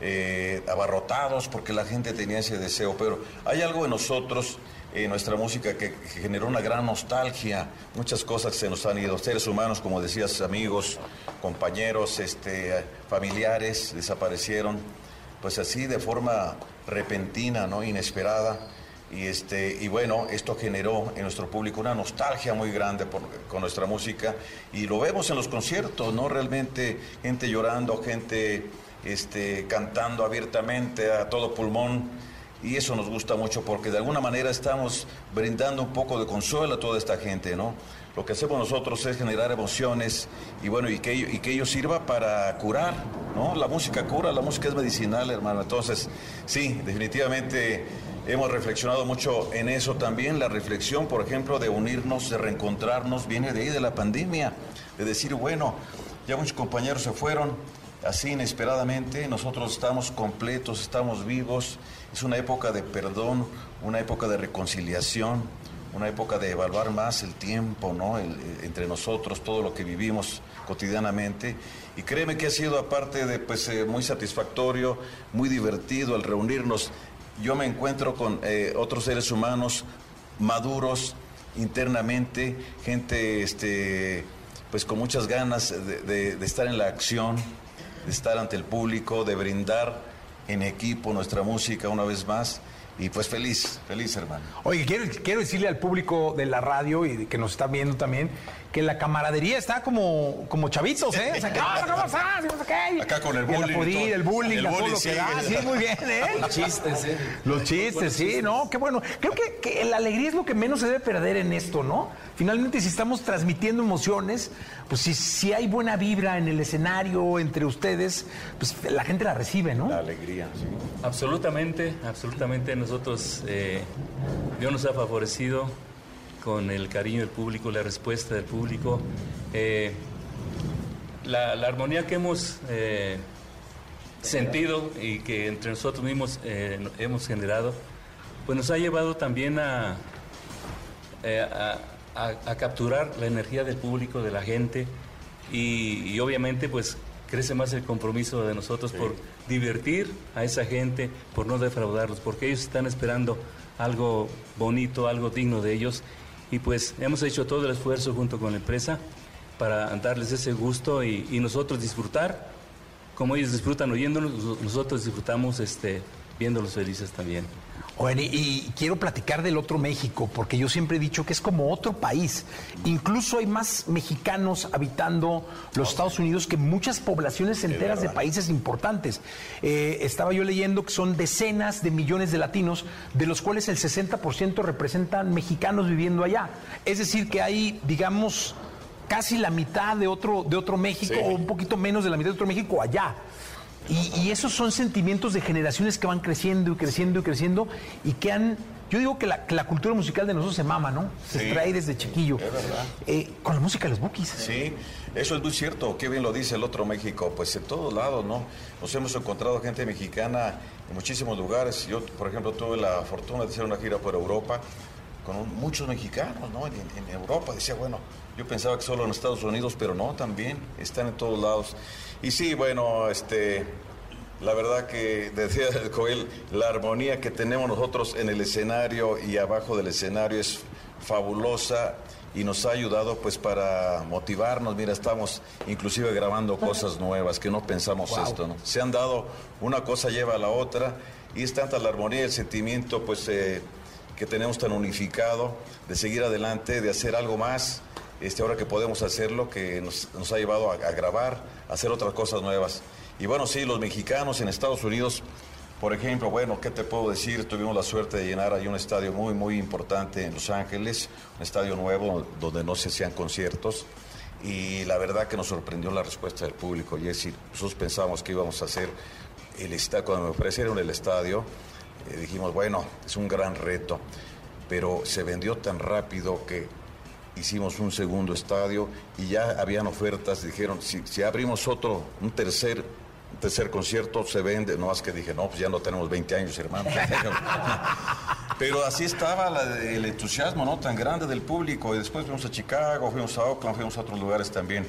eh, abarrotados porque la gente tenía ese deseo. Pero hay algo en nosotros, en nuestra música, que, generó una gran nostalgia. Muchas cosas que se nos han ido. Seres humanos, como decías, amigos, compañeros, este, familiares, desaparecieron. Pues así de forma repentina, ¿no? Inesperada. Y, este, y bueno, esto generó en nuestro público una nostalgia muy grande con nuestra música y lo vemos en los conciertos, ¿no? Realmente gente llorando, gente este, cantando abiertamente a todo pulmón y eso nos gusta mucho porque de alguna manera estamos brindando un poco de consuelo a toda esta gente, ¿no? Lo que hacemos nosotros es generar emociones y bueno, y que, y que ello sirva para curar, ¿no? La música cura, la música es medicinal, hermano. Entonces, sí, definitivamente hemos reflexionado mucho en eso también. La reflexión, por ejemplo, de unirnos, de reencontrarnos, viene de ahí, de la pandemia, de decir, bueno, ya muchos compañeros se fueron, así inesperadamente, nosotros estamos completos, estamos vivos, es una época de perdón, una época de reconciliación, una época de evaluar más el tiempo, ¿no? El- eh, entre nosotros, todo lo que vivimos cotidianamente. Y créeme que ha sido, aparte de pues, eh, muy satisfactorio, muy divertido el reunirnos. Yo me encuentro con eh, otros seres humanos maduros internamente, gente este, pues con muchas ganas de, de- de estar en la acción, de estar ante el público, de brindar en equipo nuestra música una vez más. Y pues feliz, feliz hermano. Oye, quiero, quiero decirle al público de la radio y que nos está viendo también que la camaradería está como, como chavitos, ¿eh? O sea, ¿qué pasa? ¿Cómo estás? Acá con el bullying el bullying, El bullying que da. Sí, muy bien, ¿eh? Los chistes, ¿eh? Los chistes, sí, ¿no? Qué bueno. Creo que, que la alegría es lo que menos se debe perder en esto, ¿no? Finalmente, si estamos transmitiendo emociones, pues si, si hay buena vibra en el escenario entre ustedes, pues la gente la recibe, ¿no? La alegría, sí. Absolutamente, absolutamente. Nosotros, eh, Dios nos ha favorecido con el cariño del público, la respuesta del público. Eh, la, la armonía que hemos eh, sentido y que entre nosotros mismos hemos generado, pues nos ha llevado también a, a, a- a capturar la energía del público, de la gente y, y obviamente pues crece más el compromiso de nosotros por divertir a esa gente, por no defraudarlos, porque ellos están esperando algo bonito, algo digno de ellos y pues hemos hecho todo el esfuerzo junto con la empresa para darles ese gusto y, nosotros disfrutar. Como ellos disfrutan oyéndonos, nosotros disfrutamos este, viéndolos felices también. Bueno, y, quiero platicar del otro México, porque yo siempre he dicho que es como otro país. Incluso hay más mexicanos habitando los Estados Unidos que muchas poblaciones enteras de países importantes. Eh, estaba yo leyendo que son decenas de millones de latinos, de los cuales el 60% representan mexicanos viviendo allá. Es decir, que hay, digamos, casi la mitad de otro, de otro México, o un poquito menos de la mitad de otro México allá. Y, y esos son sentimientos de generaciones que van creciendo y creciendo y creciendo y que han... Yo digo que la, que la cultura musical de nosotros se mama, ¿no? Se Sí. extrae desde chiquillo. Es verdad. Eh, con la música de los Bookies. Sí, eso es muy cierto. Qué bien lo dice el otro México. Pues en todos lados, ¿no? Nos hemos encontrado gente mexicana en muchísimos lugares. Yo, por ejemplo, tuve la fortuna de hacer una gira por Europa con un- muchos mexicanos, ¿no? En, en Europa. Decía, bueno, yo pensaba que solo en Estados Unidos, pero no, también están en todos lados. Y sí, bueno, este. La verdad que, decía Joel, la armonía que tenemos nosotros en el escenario y abajo del escenario es fabulosa y nos ha ayudado pues para motivarnos. Mira, estamos inclusive grabando cosas nuevas que no pensamos esto, ¿no? Se han dado, una cosa lleva a la otra y es tanta la armonía y el sentimiento pues eh, que tenemos tan unificado de seguir adelante, de hacer algo más. Este, ahora que podemos hacerlo, que nos, ha llevado a, a grabar, a hacer otras cosas nuevas. Y bueno, sí, los mexicanos en Estados Unidos, por ejemplo, bueno, ¿qué te puedo decir? Tuvimos la suerte de llenar ahí un estadio muy, muy importante en Los Ángeles, un estadio nuevo donde no se hacían conciertos. Y la verdad que nos sorprendió la respuesta del público. Jessy, nosotros pensábamos que íbamos a hacer el estadio, cuando me ofrecieron el estadio, eh, dijimos, bueno, es un gran reto, pero se vendió tan rápido que hicimos un segundo estadio y ya habían ofertas, dijeron, si, abrimos otro, un tercer, tercer concierto, se vende, no más que dije, no, pues ya no tenemos 20 años, hermano. Pero así estaba el entusiasmo, ¿no? Tan grande del público. Y después fuimos a Chicago, fuimos a Oakland, fuimos a otros lugares también.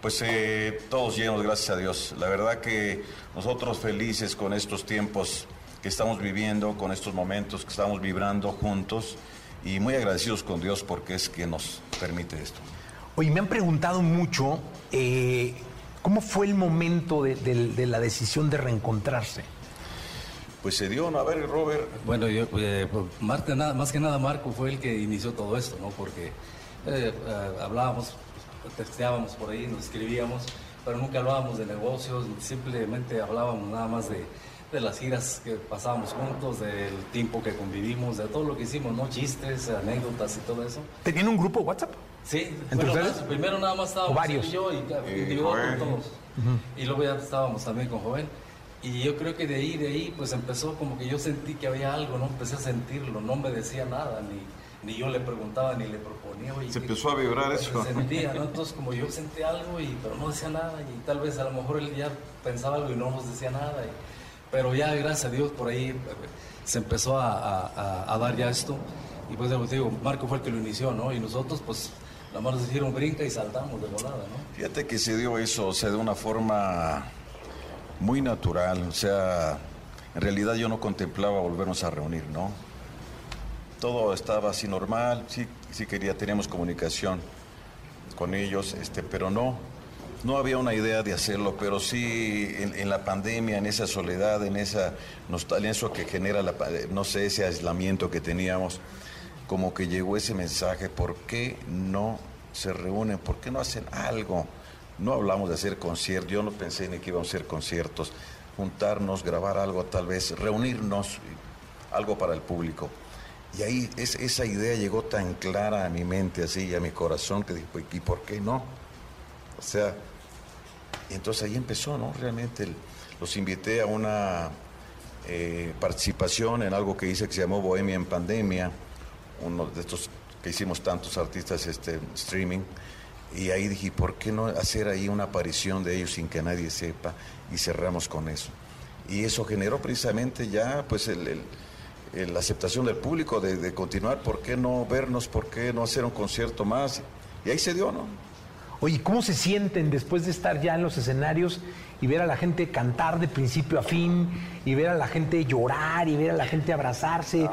Pues eh, todos llenos, gracias a Dios. La verdad que nosotros felices con estos tiempos que estamos viviendo, con estos momentos que estamos vibrando juntos y muy agradecidos con Dios porque es que nos permite esto. Oye, me han preguntado mucho eh, cómo fue el momento de, de- de la decisión de reencontrarse. Pues se dio, ¿no? A ver, Robert. Bueno, yo, eh, pues, Marta, nada- más que nada Marco fue el que inició todo esto, ¿no? Porque eh, eh, hablábamos, texteábamos por ahí, nos escribíamos, pero nunca hablábamos de negocios, simplemente hablábamos nada más de, de las giras que pasábamos juntos, del tiempo que convivimos, de todo lo que hicimos, ¿no? Chistes, anécdotas y todo eso. ¿Tenían un grupo WhatsApp? Sí, ¿Entre bueno, ustedes? primero nada más estábamos ¿O varios? y yo y, Y individual Joel. con todos. Y luego ya estábamos también con Joven. Y yo creo que de ahí, de ahí, pues empezó como que yo sentí que había algo, ¿no? Empecé a sentirlo, no me decía nada, ni, ni yo le preguntaba, ni le proponía. oye, Se ¿qué- empezó a vibrar se eso. sentía, ¿no? Entonces como yo sentí algo, y, pero no decía nada, y tal vez a lo mejor él ya pensaba algo y no nos decía nada. y- pero ya, gracias a Dios, por ahí eh, se empezó a, a- a- a dar ya esto. Y pues te digo, Marco fue el que lo inició, ¿no? Y nosotros, pues, la mano nos dijeron brinca y saltamos de volada, ¿no? Fíjate que se dio eso, o sea, de una forma muy natural. O sea, en realidad yo no contemplaba volvernos a reunir, ¿no? Todo estaba así normal, sí, sí quería, teníamos comunicación con ellos, este, pero no, no había una idea de hacerlo, pero sí en, la pandemia, en esa soledad, en esa nostalgia, que genera, no sé, ese aislamiento que teníamos, como que llegó ese mensaje, ¿por qué no se reúnen? ¿Por qué no hacen algo? No hablamos de hacer conciertos, yo no pensé ni que íbamos a hacer conciertos, juntarnos, grabar algo tal vez, reunirnos, algo para el público. Y ahí es, esa idea llegó tan clara a mi mente, así, a mi corazón, que dije, "Pues, ¿y por qué no? O sea, y entonces ahí empezó, ¿no? Realmente los invité a una eh, participación en algo que hice que se llamó Bohemia en Pandemia, uno de estos que hicimos tantos artistas este, streaming. Y ahí dije, ¿por qué no hacer ahí una aparición de ellos sin que nadie sepa? Y cerramos con eso. Y eso generó precisamente ya pues el- el- la aceptación del público de, de continuar, ¿por qué no vernos? ¿Por qué no hacer un concierto más? Y ahí se dio, ¿no? Oye, ¿cómo se sienten después de estar ya en los escenarios y ver a la gente cantar de principio a fin y ver a la gente llorar y ver a la gente abrazarse?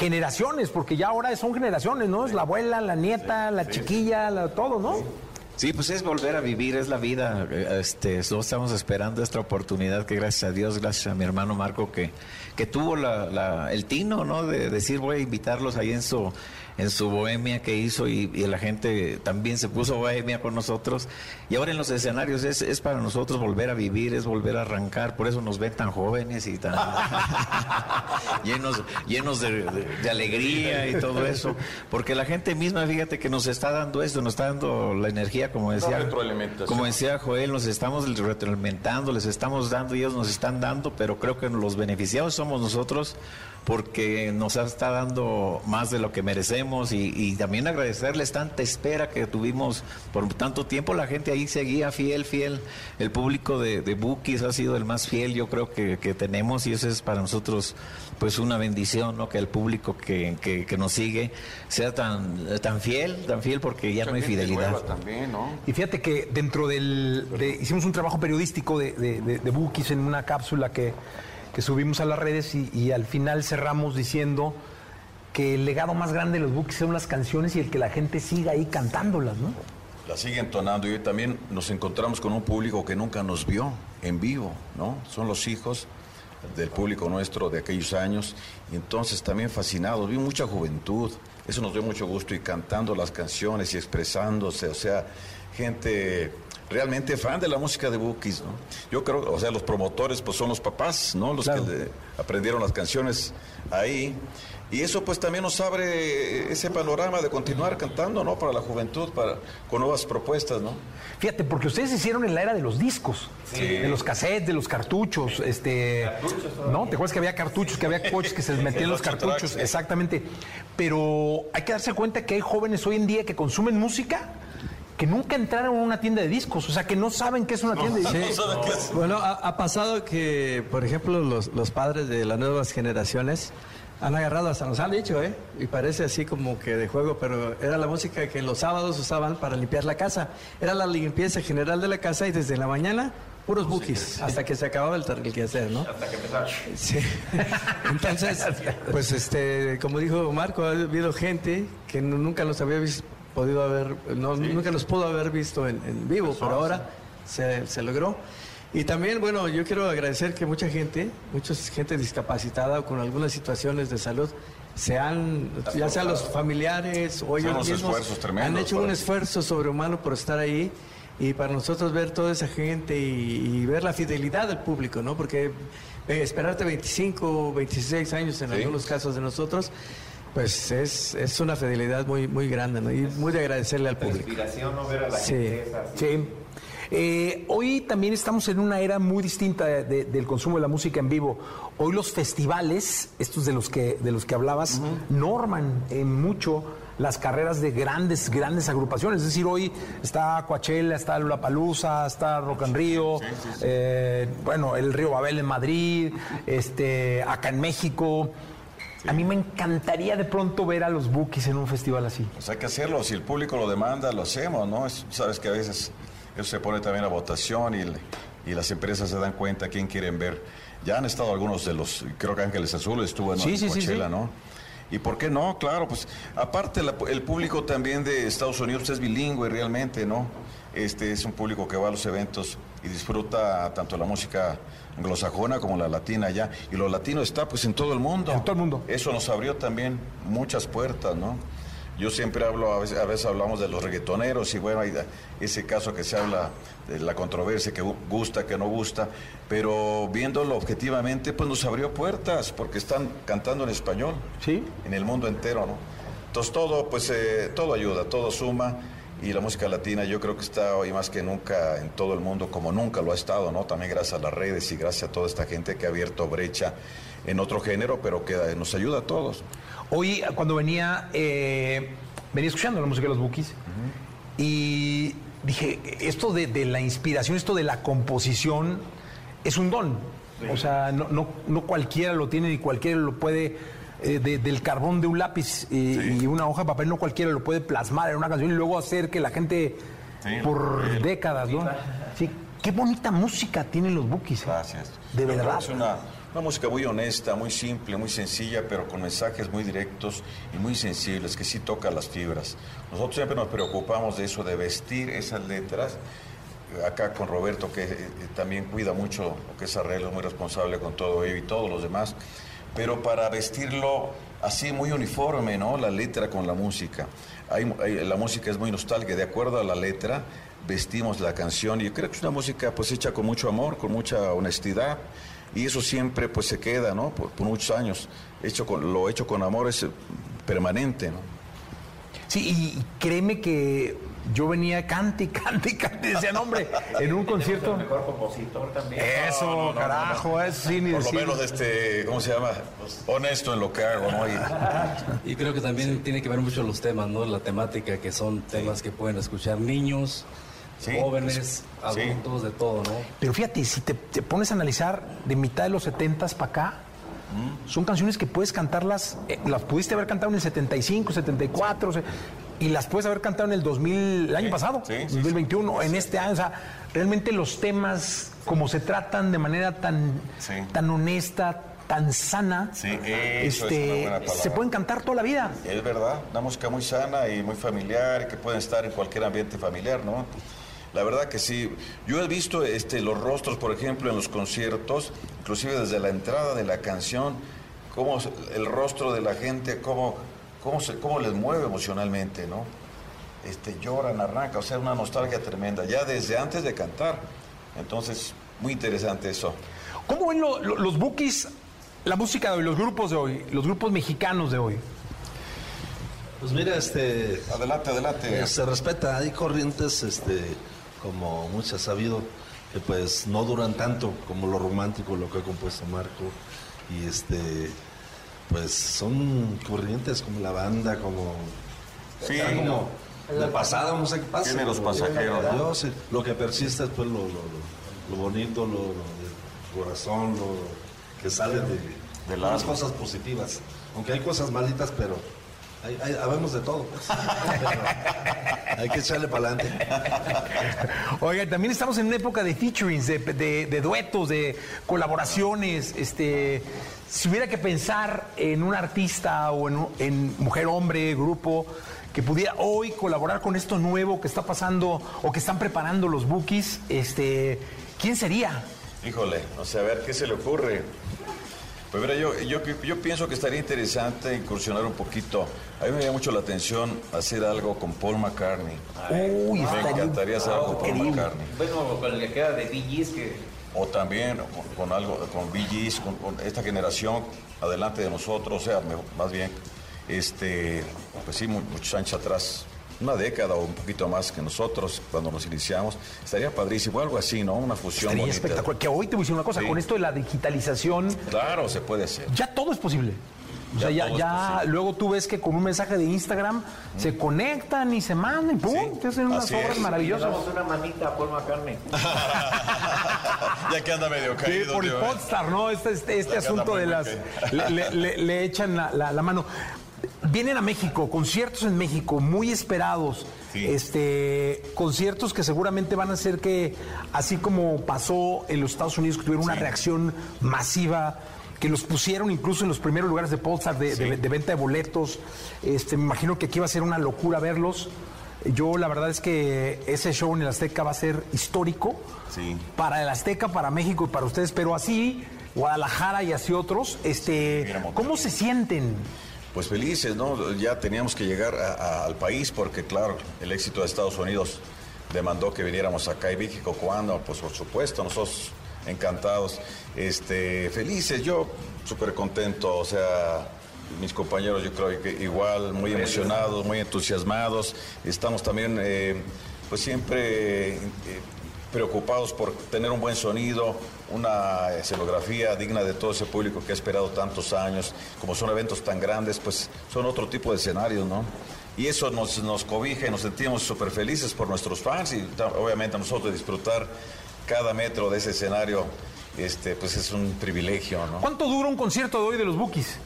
generaciones, porque ya ahora son generaciones, ¿no? Es la abuela, la nieta, la chiquilla, la- todo, ¿no? Sí, pues es volver a vivir, es la vida. Este, nosotros estamos esperando esta oportunidad que gracias a Dios, gracias a mi hermano Marco que, que tuvo la, la- el tino, ¿no? De decir voy a invitarlos ahí en su en su bohemia que hizo y, y la gente también se puso bohemia con nosotros. Y ahora en los escenarios es, es para nosotros volver a vivir, es volver a arrancar. Por eso nos ven tan jóvenes y tan llenos, llenos de, de- de alegría y todo eso. Porque la gente misma, fíjate que nos está dando esto, nos está dando la energía, como decía, como decía Joel, nos estamos retroalimentando, les estamos dando y ellos nos están dando, pero creo que los beneficiados somos nosotros porque nos está dando más de lo que merecemos y, y también agradecerles tanta espera que tuvimos por tanto tiempo. La gente ahí seguía fiel, fiel. El público de, de Bookies ha sido el más fiel, yo creo que, que tenemos y eso es para nosotros pues una bendición, ¿no? Que el público que, que- que nos sigue sea tan, tan fiel, tan fiel porque ya no hay fidelidad. Nueva también, ¿no? Y fíjate que dentro del... de- hicimos un trabajo periodístico de, de, de- de Bookies en una cápsula que, que subimos a las redes y, al final cerramos diciendo que el legado más grande de los Bookies son las canciones y el que la gente siga ahí cantándolas, ¿no? La sigue entonando y hoy también nos encontramos con un público que nunca nos vio en vivo, ¿no? Son los hijos del público nuestro de aquellos años y entonces también fascinados, vi mucha juventud, eso nos dio mucho gusto y cantando las canciones y expresándose, o sea, gente realmente fan de la música de Bookies, ¿no? Yo creo, o sea, los promotores pues son los papás, ¿no? Los Claro. que le- aprendieron las canciones ahí. Y eso pues también nos abre ese panorama de continuar cantando, ¿no? Para la juventud, para, con nuevas propuestas, ¿no? Fíjate, porque ustedes hicieron en la era de los discos, Sí. de los cassettes, de los cartuchos, este, ¿no? ¿Te acuerdas que había cartuchos, que había coches que se les metían los cartuchos? tracks, sí. Exactamente. Pero hay que darse cuenta que hay jóvenes hoy en día que consumen música que nunca entraron a una tienda de discos, o sea, que no saben qué es una tienda de discos. Bueno, ha, ha pasado que, por ejemplo, los, los padres de las nuevas generaciones han agarrado, hasta nos han dicho, ¿eh? Y parece así como que de juego, pero era la música que los sábados usaban para limpiar la casa. Era la limpieza general de la casa y desde la mañana puros bookies, hasta que se acababa el, el quehacer, ¿no? Hasta que empezaba. Sí. Entonces, pues este, como dijo Marco, ha habido gente que nu- nunca los había vis- podido haber, no, nunca los pudo haber visto en, en vivo, pero ahora se, se logró. Y también, bueno, yo quiero agradecer que mucha gente, mucha gente discapacitada o con algunas situaciones de salud, se han, ya sean los familiares o ellos mismos, han hecho un esfuerzo sobrehumano por estar ahí y para nosotros ver toda esa gente y, y ver la fidelidad del público, ¿no? Porque eh, esperarte 25 o 26 años en Sí. algunos casos de nosotros, pues es, es una fidelidad muy, muy grande, ¿no? Y muy de agradecerle al público. Inspiración, no ver a la Sí. gente. Sí. Eh, hoy también estamos en una era muy distinta de- de- del consumo de la música en vivo. Hoy los festivales, estos de los que, de los que hablabas, norman en mucho las carreras de grandes, grandes agrupaciones. Es decir, hoy está Coachella, está Lollapalooza, está Rock and Rio, eh, bueno, el Río Babel en Madrid, este, acá en México. A mí me encantaría de pronto ver a los Bookies en un festival así. Pues hay que hacerlo, si el público lo demanda, lo hacemos, ¿no? Es- sabes que a veces eso se pone también a votación y, y las empresas se dan cuenta quién quieren ver. Ya han estado algunos de los, creo que Ángeles Azules estuvo en Sí, sí, sí, Coachella, sí. ¿no? ¿Y por qué no? Claro, pues aparte la- el público también de Estados Unidos es bilingüe realmente, ¿no? Este es un público que va a los eventos y disfruta tanto la música anglosajona como la latina allá. Y lo latino está pues en todo el mundo. En todo el mundo. Eso nos abrió también muchas puertas, ¿no? Yo siempre hablo, a veces, a veces hablamos de los reggaetoneros y bueno, hay ese caso que se habla de la controversia, que gu- gusta, que no gusta, pero viéndolo objetivamente, pues nos abrió puertas porque están cantando en español Sí. en el mundo entero, ¿no? Entonces todo, pues, eh, todo ayuda, todo suma y la música latina yo creo que está hoy más que nunca en todo el mundo como nunca lo ha estado, ¿no? También gracias a las redes y gracias a toda esta gente que ha abierto brecha en otro género, pero que nos ayuda a todos. Hoy, cuando venía, eh, venía escuchando la música de los Bookies y dije, esto de, de la inspiración, esto de la composición es un don. O sea, no, no, no cualquiera lo tiene ni cualquiera lo puede, eh, de- del carbón de un lápiz y, y una hoja de papel, no cualquiera lo puede plasmar en una canción y luego hacer que la gente Sí, por el- décadas, ¿no? Sí, qué bonita música tienen los Bookies. ¿eh? Gracias. De Yo verdad. Es una, Una música muy honesta, muy simple, muy sencilla, pero con mensajes muy directos y muy sensibles, que sí toca las fibras. Nosotros siempre nos preocupamos de eso, de vestir esas letras. Acá con Roberto, que eh, también cuida mucho que es arreglo, muy responsable con todo ello y todos los demás, pero para vestirlo así muy uniforme, ¿no? La letra con la música. La música es muy nostálgica, de acuerdo a la letra vestimos la canción y yo creo que es una música pues hecha con mucho amor, con mucha honestidad y eso siempre pues se queda, ¿no? Por, muchos años. Hecho con, lo hecho con amor es permanente, ¿no? Sí, y créeme que yo venía cante, cante, cante, decía, no, hombre, en un concierto. mejor compositor también. Eso, No, no, no, carajo, no, no. eso sí, ni Por lo menos, este, ¿cómo se llama? Honesto en lo que hago, ¿no? Y- Y creo que también tiene que ver mucho los temas, ¿no? La temática, que son temas que pueden escuchar niños, Sí, jóvenes, sí. adultos, de todo, ¿no? Pero fíjate, si te, te pones a analizar de mitad de los 70 para acá, son canciones que puedes cantarlas, eh, las pudiste haber cantado en el 75, 74, o sea, y las puedes haber cantado en el 2000, el año pasado, sí, sí, 2021, en este año. O sea, realmente los temas, como se tratan de manera tan, tan honesta, tan sana, Sí, eso es una buena palabra. se pueden cantar toda la vida. Es verdad, una música muy sana y muy familiar que pueden estar en cualquier ambiente familiar, ¿no? La verdad que sí. Yo he visto este, los rostros, por ejemplo, en los conciertos, inclusive desde la entrada de la canción, cómo el rostro de la gente, cómo, cómo, se, cómo les mueve emocionalmente, ¿no? Este, lloran, arranca, o sea, una nostalgia tremenda, ya desde antes de cantar. Entonces, muy interesante eso. ¿Cómo ven lo- lo- los bookies, la música de hoy, los grupos de hoy, los grupos mexicanos de hoy? Pues mira, este. Adelante, adelante. eh, se respeta, hay corrientes, este, como muchas ha sabido, que pues no duran tanto como lo romántico, lo que ha compuesto Marco. Y este, pues son corrientes como la banda, como. Sí. como de pasada, no sé qué pasa. Tiene los Lo- pasajeros, ¿no? Sé, lo que persiste es pues lo, lo, lo- lo bonito, lo, lo del corazón, lo que sale de, Del las cosas positivas. Aunque hay cosas malitas, pero hay, hay- habemos de todo. pues. Pero hay que echarle para adelante. Oiga, también estamos en una época de featurings, de, de- de duetos, de colaboraciones. Este, si hubiera que pensar en un artista o en, mujer, hombre, grupo, que pudiera hoy colaborar con esto nuevo que está pasando o que están preparando los bookies, este, ¿quién sería? Híjole, o sea, a ver, ¿qué se le ocurre? Pues mira, yo, yo, yo pienso que estaría interesante incursionar un poquito. A mí me llama mucho la atención hacer algo con Paul McCartney. Uy, me estaría encantaría hacer algo con Paul. McCartney. Bueno, con el que queda de BGs que O también con, con algo, con Gees, con, con esta generación adelante de nosotros, o sea, más bien, este, pues sí, mu- muchos años atrás, una década o un poquito más que nosotros cuando nos iniciamos, estaría padrísimo, algo así, ¿no? Una fusión bonita. espectacular. Que hoy te voy a decir una cosa, Sí. con esto de la digitalización, Claro, se puede hacer. ya todo es posible. O sea, Ya ya, luego tú ves que con un mensaje de Instagram se conectan y se mandan, y ¡pum! Te hacen unas así obras es. maravillosas. damos una manita a Paul McCartney. ya que anda medio Sí, caído. por el tío, ¿eh? Podstar, ¿no? Este, este, este asunto de las. Le, le- le- le echan la, la- la mano. Vienen a México, conciertos en México, muy esperados. Sí. Este, conciertos que seguramente van a hacer que, así como pasó en los Estados Unidos, que tuvieron una Sí. reacción masiva, que los pusieron incluso en los primeros lugares de Podstar de, de- de venta de boletos. Este, me imagino que aquí va a ser una locura verlos. Yo la verdad es que ese show en el Azteca va a ser histórico Sí. para el Azteca, para México y para ustedes, pero así Guadalajara y así otros, este. ¿cómo se sienten? Pues felices, ¿no? Ya teníamos que llegar a- a- al país porque, claro, el éxito de Estados Unidos demandó que viniéramos acá y México cuando, pues por supuesto, nosotros encantados, este, felices, yo súper contento, o sea, mis compañeros yo creo que igual, muy emocionados, muy entusiasmados, estamos también, eh, pues siempre... eh, preocupados por tener un buen sonido, una escenografía digna de todo ese público que ha esperado tantos años. Como son eventos tan grandes, pues son otro tipo de escenarios, ¿no? Y eso nos, nos cobija y nos sentimos súper felices por nuestros fans y obviamente a nosotros disfrutar cada metro de ese escenario, este, pues es un privilegio, ¿no? ¿Cuánto dura un concierto de hoy de los Bookies?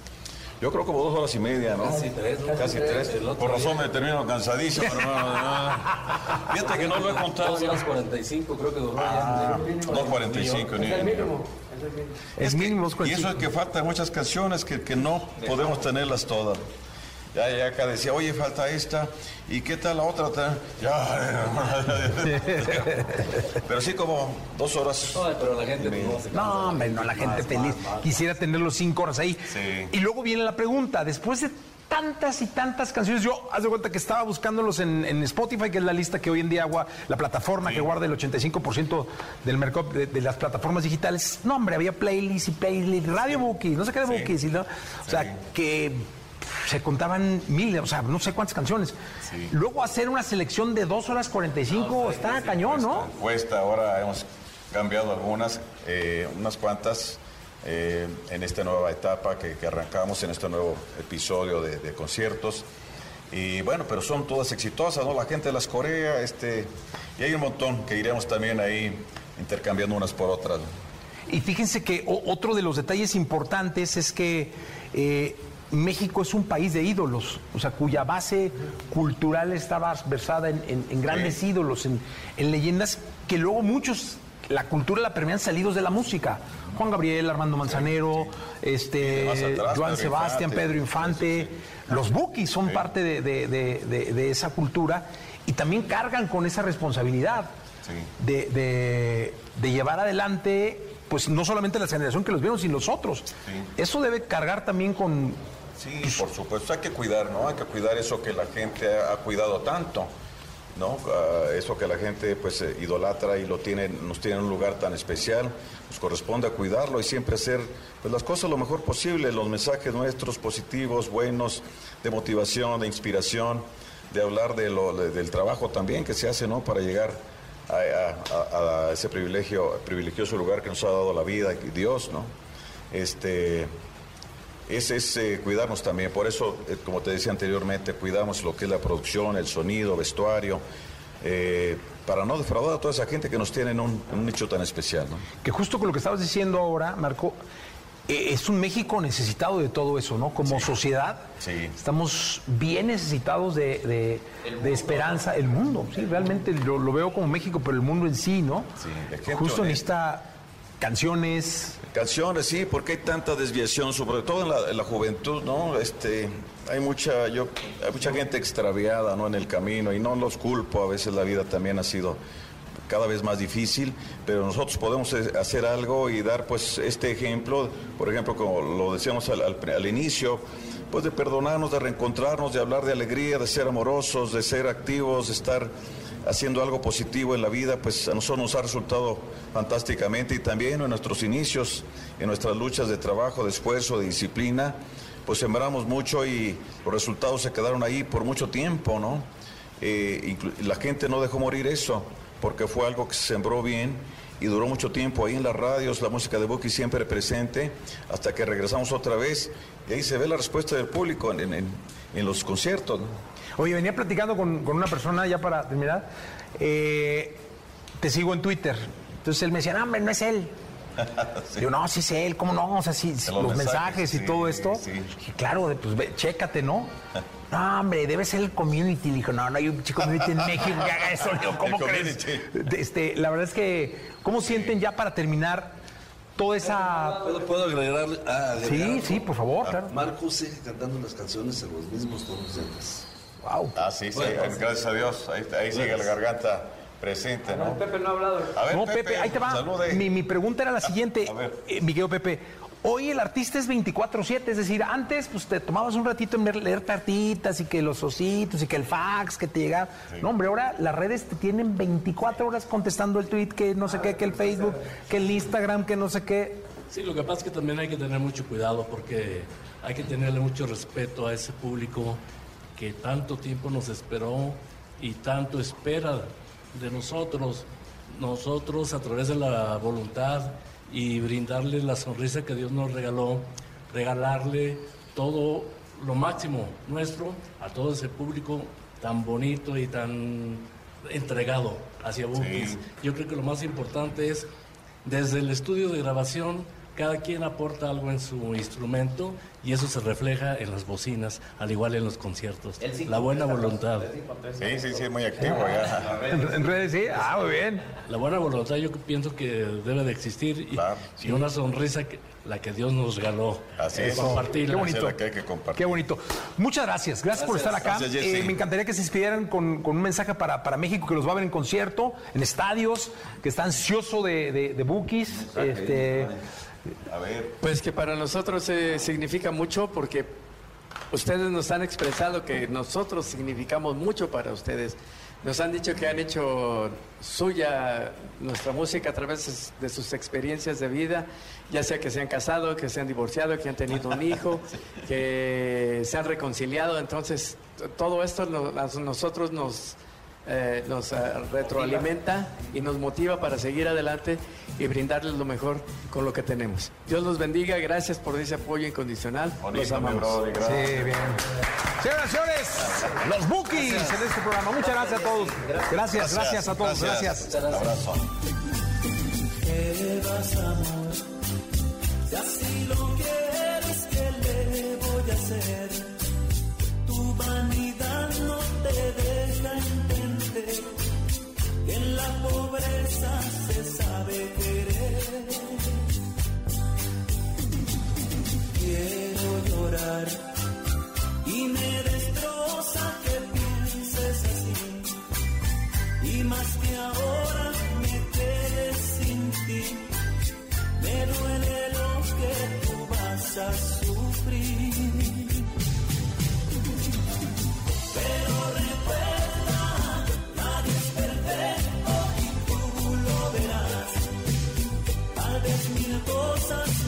Yo creo como dos horas y media, ¿no? Casi tres, ¿no? Casi tres. Por razón día. me termino cansadísimo, hermano. Fíjate que no lo he contado. Dos horas 45 creo que duró Ah, ya. 2.45 ni- Es el mínimo. Es mínimo. Es mínimo. Y eso es que faltan muchas canciones que, que no podemos tenerlas todas. Ya, ya acá decía, oye, falta esta, ¿y qué tal la otra? Ya. Pero sí como dos horas. Ay, pero la gente pues, no hombre, no, la gente Más, feliz. más, más. Quisiera tener los cinco horas ahí. Sí. Y luego viene la pregunta, después de tantas y tantas canciones, yo haz de cuenta que estaba buscándolos en, en Spotify, que es la lista que hoy en día agua, la plataforma que guarda el 85% del mercado de, de las plataformas digitales. No, hombre, había playlists y playlists, radio bookies, no sé qué de bookies, y no- o sea, que se contaban miles, o sea, no sé cuántas canciones. Luego hacer una selección de 2 horas 45 está cañón, ¿no? Cuesta, ahora hemos cambiado algunas, eh, unas cuantas eh, en esta nueva etapa que, que arrancamos en este nuevo episodio de, de conciertos. Y bueno, pero son todas exitosas, ¿no? La gente las corea, este, y hay un montón que iremos también ahí intercambiando unas por otras. ¿no? Y fíjense que o- otro de los detalles importantes es que eh, México es un país de ídolos, o sea, cuya base cultural estaba versada en, en- en grandes ídolos, en, en leyendas que luego muchos, la cultura la permean salidos de la música. Juan Gabriel, Armando Manzanero, este, atrás, Joan Pedro Sebastián, Infante. Pedro Infante. Los Bookies son parte de, de- de- de- de esa cultura y también cargan con esa responsabilidad de llevar adelante, pues no solamente la generación que los vieron, sino los otros. Eso debe cargar también con... Sí, por supuesto, hay que cuidar, ¿no? Hay que cuidar eso que la gente ha, ha cuidado tanto, ¿no? Ah, eso que la gente pues eh, idolatra y lo tiene, nos tiene en un lugar tan especial, nos corresponde a cuidarlo y siempre hacer pues, las cosas lo mejor posible, los mensajes nuestros positivos, buenos, de motivación, de inspiración, de hablar de lo, de- del trabajo también que se hace, ¿no? Para llegar a, a- a- ese privilegio, privilegioso lugar que nos ha dado la vida y Dios, ¿no? Este, es, es eh, cuidarnos también. Por eso, eh, como te decía anteriormente, cuidamos lo que es la producción, el sonido, vestuario, eh, para no defraudar a toda esa gente que nos tiene en un, en un nicho tan especial. ¿no? Que justo con lo que estabas diciendo ahora, Marco, es un México necesitado de todo eso, ¿no? Como sociedad, estamos bien necesitados de, de- de esperanza. El mundo, sí, realmente lo, lo veo como México, pero el mundo en sí, ¿no? gente Justo honesta. necesita canciones. Canciones, sí, porque hay tanta desviación, sobre todo en la, en la juventud, ¿no? Este, hay mucha, yo, hay mucha gente extraviada, ¿no? En el camino y no los culpo. A veces la vida también ha sido cada vez más difícil, pero nosotros podemos eh, hacer algo y dar, pues, este ejemplo, por ejemplo, como lo decíamos al, al- inicio, pues, de perdonarnos, de reencontrarnos, de hablar de alegría, de ser amorosos, de ser activos, de estar haciendo algo positivo en la vida, pues a nosotros nos ha resultado fantásticamente y también en nuestros inicios, en nuestras luchas de trabajo, de esfuerzo, de disciplina, pues sembramos mucho y los resultados se quedaron ahí por mucho tiempo, ¿no? Eh, la gente no dejó morir eso, porque fue algo que se sembró bien y duró mucho tiempo ahí en las radios, la música de Buki siempre presente, hasta que regresamos otra vez y ahí se ve la respuesta del público en, en- en los conciertos. ¿no? Oye, venía platicando con, con una persona ya para terminar. eh, te sigo en Twitter. Entonces él me decía, no, hombre, no es él. Digo, no, sí es él, ¿cómo no? O sea, sí, sí, los los, mensajes, mensajes, y todo esto. claro, pues ve, chécate, ¿no? No, hombre, debe ser el community. Le dijo, no, no hay un chico community en México que haga eso. Le digo, ¿cómo El crees? community. Este, la verdad es que, ¿cómo sienten ya para terminar toda esa. ¿Puedo, puedo agregarle? ah, agregar Sí, sí, por favor, claro. Marco sigue cantando las canciones en los mismos tonos de antes. Wow. Ah, sí, sí, Bueno, gracias a Dios. Ahí, ahí sigue la garganta presente, ¿no? Pepe no ha hablado. A ver, no, Pepe, ahí te va. salude. Mi, mi pregunta era la siguiente, A ver. eh, mi querido Pepe. Hoy el artista es 24-7, es decir, antes pues te tomabas un ratito en ver- leer cartitas y que los ositos y que el fax que te llegaba. No, hombre, ahora las redes te tienen 24 horas contestando el tweet, que no sé qué, que el Facebook, que el Instagram, que no sé qué. Sí, lo que pasa es que también hay que tener mucho cuidado porque hay que tenerle mucho respeto a ese público que tanto tiempo nos esperó y tanto espera de nosotros. Nosotros a través de la voluntad y brindarle la sonrisa que Dios nos regaló, regalarle todo lo máximo nuestro a todo ese público tan bonito y tan entregado hacia Bukis. Sí. Yo creo que lo más importante es desde el estudio de grabación cada quien aporta algo en su instrumento y eso se refleja en las bocinas, al igual en los conciertos. La buena voluntad. Sí, sí, sí, muy activo ya. En, redes, sí. Ah, muy bien. La buena voluntad yo pienso que debe de existir y, y una sonrisa que la que Dios nos regaló. Así Eh, es. compartirla. Qué bonito. Esa es la que hay que compartir. Qué bonito. Muchas gracias. Gracias, por estar acá. Gracias. Eh, me encantaría que se inspiraran con, con un mensaje para, para México que los va a ver en concierto, en estadios, que está ansioso de, de, de bookies. Este, A ver. Pues que para nosotros eh, significa mucho porque ustedes nos han expresado que nosotros significamos mucho para ustedes. Nos han dicho que han hecho suya nuestra música a través de sus experiencias de vida, ya sea que se han casado, que se han divorciado, que han tenido un hijo, que se han reconciliado. Entonces, todo esto a nosotros nos, eh, nos eh, retroalimenta y nos motiva para seguir adelante y brindarles lo mejor con lo que tenemos. Dios los bendiga, gracias por ese apoyo incondicional. los Bonito, mi amamos. Sí, bien. Señoras y señores, los bookies en este programa. Muchas gracias a todos. Gracias, gracias, a todos. Gracias. Abrazo. ¿Qué vas, amor? Si así lo quieres, ¿qué le voy a hacer? Se sabe querer. Quiero llorar y me destroza que pienses así. Y más que ahora me quedes sin ti, me duele lo que tú vas a sufrir. Mil